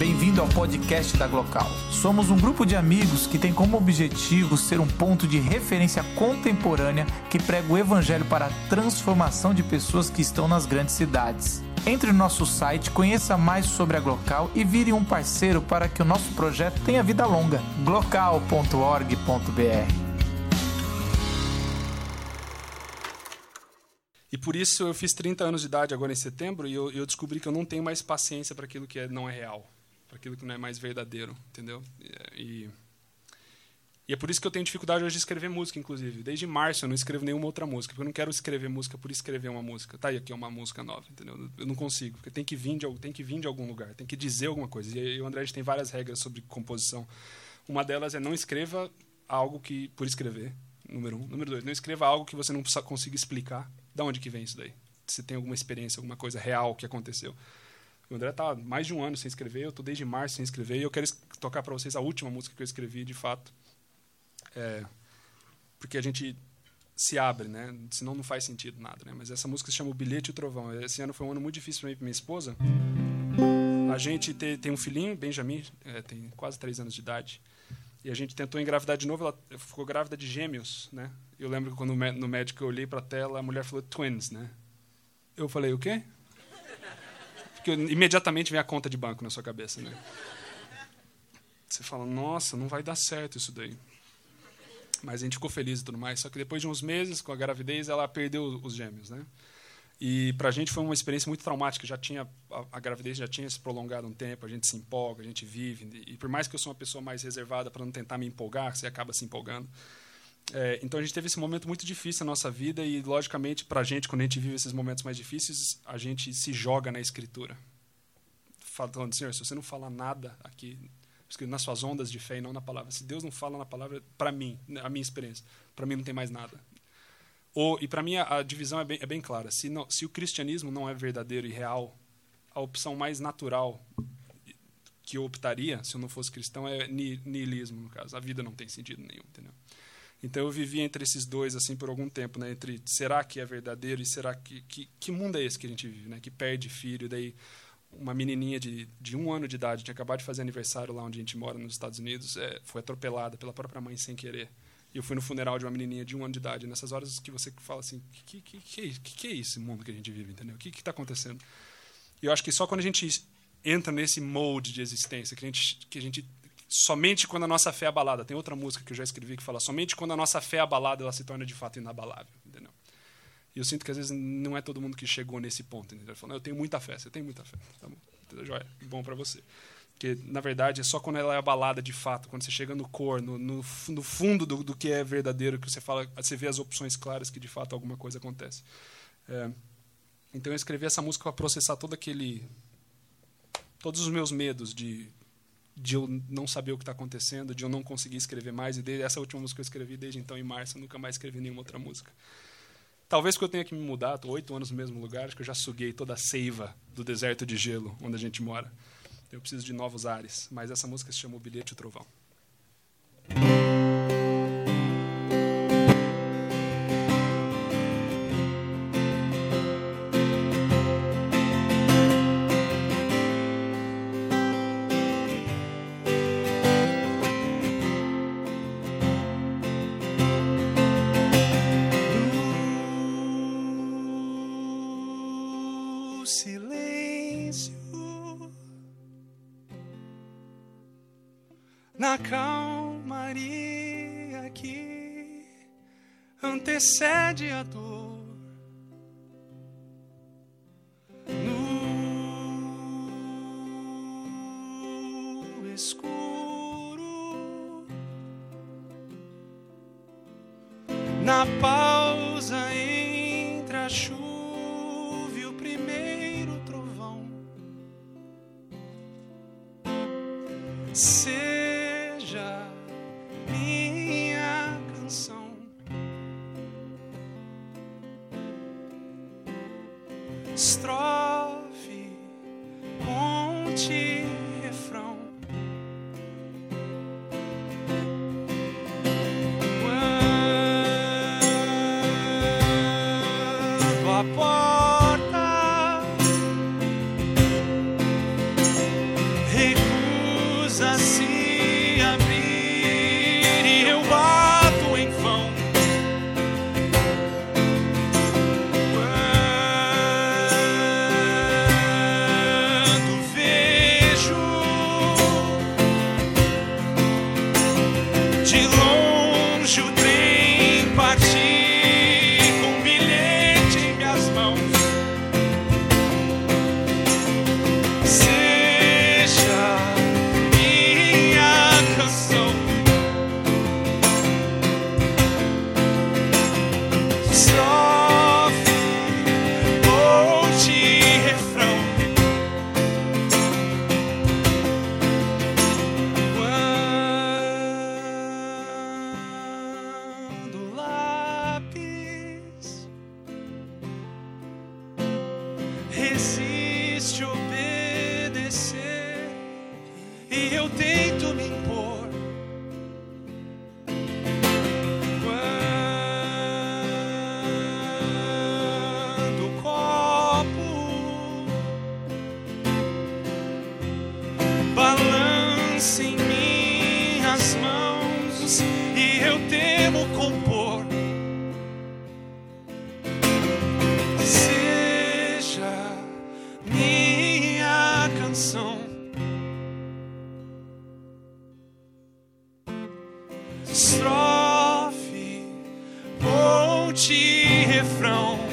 Bem-vindo ao podcast da Glocal. Somos um grupo de amigos que tem como objetivo ser um ponto de referência contemporânea que prega o evangelho para a transformação de pessoas que estão nas grandes cidades. Entre no nosso site, conheça mais sobre a Glocal e vire um parceiro para que o nosso projeto tenha vida longa. glocal.org.br E por isso eu fiz 30 anos de idade agora em setembro e eu, eu descobri que eu não tenho mais paciência para aquilo que é, não é real para aquilo que não é mais verdadeiro, entendeu? E, e é por isso que eu tenho dificuldade hoje de escrever música, inclusive. Desde março eu não escrevo nenhuma outra música, porque eu não quero escrever música por escrever uma música. Tá aí aqui é uma música nova, entendeu? Eu não consigo, porque tem que vir de, tem que vir de algum lugar, tem que dizer alguma coisa. E o André tem várias regras sobre composição. Uma delas é não escreva algo que por escrever, número um. Número dois, não escreva algo que você não consiga explicar. Da onde que vem isso daí? Se tem alguma experiência, alguma coisa real que aconteceu. O André está mais de um ano sem escrever, eu estou desde março sem escrever, e eu quero tocar para vocês a última música que eu escrevi, de fato. É, porque a gente se abre, né? Senão não faz sentido nada, né? Mas essa música se chama O Bilhete e o Trovão. Esse ano foi um ano muito difícil para mim e minha esposa. A gente te, tem um filhinho, Benjamin, é, tem quase três anos de idade. E a gente tentou engravidar de novo, ela ficou grávida de gêmeos, né? Eu lembro que quando no médico eu olhei para a tela, a mulher falou twins, né? Eu falei, o quê? Porque imediatamente vem a conta de banco na sua cabeça, né? Você fala, nossa, não vai dar certo isso daí. Mas a gente ficou feliz e tudo mais. Só que depois de uns meses, com a gravidez, ela perdeu os gêmeos, né? E para a gente foi uma experiência muito traumática. Já tinha a, a, gravidez já tinha se prolongado um tempo. A gente se empolga, a gente vive. E por mais que eu sou uma pessoa mais reservada para não tentar me empolgar, você acaba se empolgando. É, então a gente teve esse momento muito difícil na nossa vida e, logicamente, para a gente, quando a gente vive esses momentos mais difíceis, a gente se joga na escritura. Falando, Senhor, se você não falar nada aqui, nas suas ondas de fé e não na palavra, se Deus não fala na palavra, para mim, a minha experiência, para mim não tem mais nada. Ou, e para mim a, a, divisão é bem, é bem clara. Se, não, se o cristianismo não é verdadeiro e real, a opção mais natural que eu optaria, se eu não fosse cristão, é niilismo, no caso. A vida não tem sentido nenhum, entendeu? Então eu vivi entre esses dois assim por algum tempo, né? Entre será que é verdadeiro e será que que, que mundo é esse que a gente vive, né? Que perde filho, daí uma menininha de, de um ano de idade tinha acabado de fazer aniversário lá onde a gente mora nos Estados Unidos, é, foi atropelada pela própria mãe sem querer. E eu fui no funeral de uma menininha de um ano de idade. Nessas horas que você fala assim, que que que, é que, que é esse mundo que a gente vive, entendeu? O que está acontecendo? E eu acho que só quando a gente entra nesse molde de existência que a gente que a gente somente quando a nossa fé é abalada. Tem outra música que eu já escrevi que fala: somente quando a nossa fé é abalada, ela se torna de fato inabalável. Entendeu? E eu sinto que às vezes não é todo mundo que chegou nesse ponto. Entendeu? Falando, eu tenho muita fé, você tem muita fé. Tá bom, entendeu? Joia, bom para você. Porque, na verdade, é só quando ela é abalada de fato, quando você chega no cor, no, no, no fundo do, do, que é verdadeiro, que você fala, você vê as opções claras que de fato alguma coisa acontece. É, então eu escrevi essa música para processar todo aquele. todos os meus medos de de eu não saber o que está acontecendo, de eu não conseguir escrever mais. E desde, essa última música que eu escrevi desde então, em março, eu nunca mais escrevi nenhuma outra música. Talvez porque eu tenha que me mudar, estou oito anos no mesmo lugar, acho que eu já suguei toda a seiva do deserto de gelo onde a gente mora. Eu preciso de novos ares, mas essa música se chama O Bilhete e o Trovão. Na calmaria que antecede a dor. No escuro, na pausa entre a chuva estrofe, e eu temo compor. Seja minha canção. Estrofe, ponte, refrão.